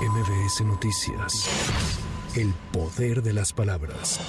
MBS Noticias. El poder de las palabras.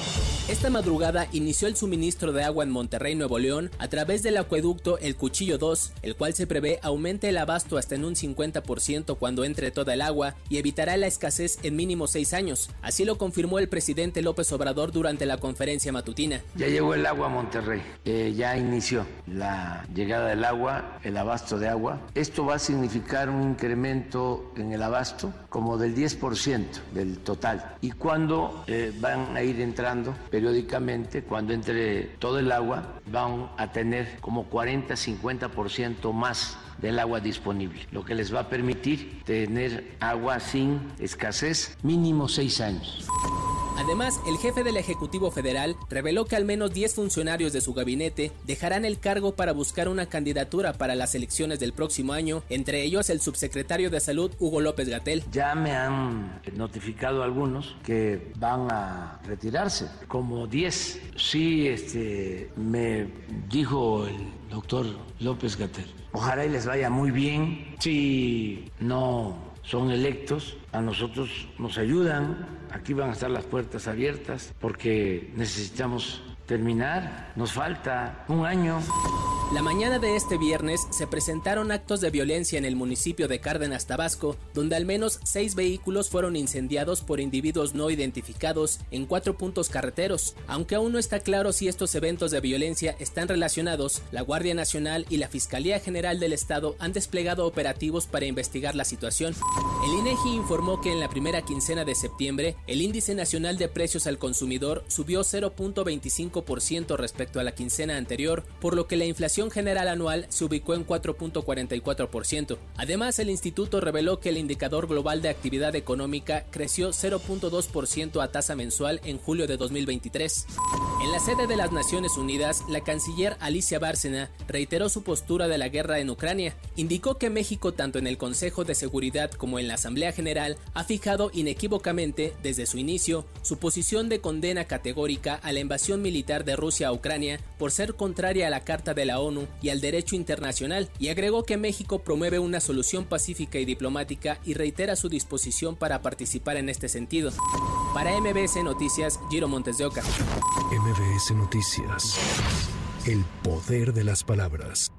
Esta madrugada inició el suministro de agua en Monterrey, Nuevo León, a través del acueducto El Cuchillo 2, el cual se prevé aumente el abasto hasta en un 50% cuando entre toda el agua y evitará la escasez en mínimo seis años. Así lo confirmó el presidente López Obrador durante la conferencia matutina. Ya llegó el agua a Monterrey, eh, ya inició la llegada del agua, el abasto de agua. Esto va a significar un incremento en el abasto como del 10% del total. Y cuando eh, van a ir entrando periódicamente, cuando entre todo el agua, van a tener como 40-50% más del agua disponible, lo que les va a permitir tener agua sin escasez mínimo seis años. Además, el jefe del Ejecutivo Federal reveló que al menos 10 funcionarios de su gabinete dejarán el cargo para buscar una candidatura para las elecciones del próximo año, entre ellos el subsecretario de Salud Hugo López Gatel. Ya me han notificado algunos que van a retirarse, como 10. Sí, este, me dijo el doctor López Gatel. Ojalá y les vaya muy bien. Si no son electos, a nosotros nos ayudan, aquí van a estar las puertas abiertas porque necesitamos terminar, nos falta un año. La mañana de este viernes se presentaron actos de violencia en el municipio de Cárdenas, Tabasco, donde al menos seis vehículos fueron incendiados por individuos no identificados en cuatro puntos carreteros. Aunque aún no está claro si estos eventos de violencia están relacionados, la Guardia Nacional y la Fiscalía General del Estado han desplegado operativos para investigar la situación. El INEGI informó que en la primera quincena de septiembre, el índice nacional de precios al consumidor subió 0.25% respecto a la quincena anterior, por lo que la inflación general anual se ubicó en 4.44%. Además, el instituto reveló que el indicador global de actividad económica creció 0.2% a tasa mensual en julio de 2023. En la sede de las Naciones Unidas, la canciller Alicia Bárcena reiteró su postura de la guerra en Ucrania. Indicó que México, tanto en el Consejo de Seguridad como en la Asamblea General, ha fijado inequívocamente, desde su inicio, su posición de condena categórica a la invasión militar de Rusia a Ucrania por ser contraria a la Carta de la Y al derecho internacional, y agregó que México promueve una solución pacífica y diplomática y reitera su disposición para participar en este sentido. Para MBS Noticias, Giro Montes de Oca. MBS Noticias. El poder de las palabras.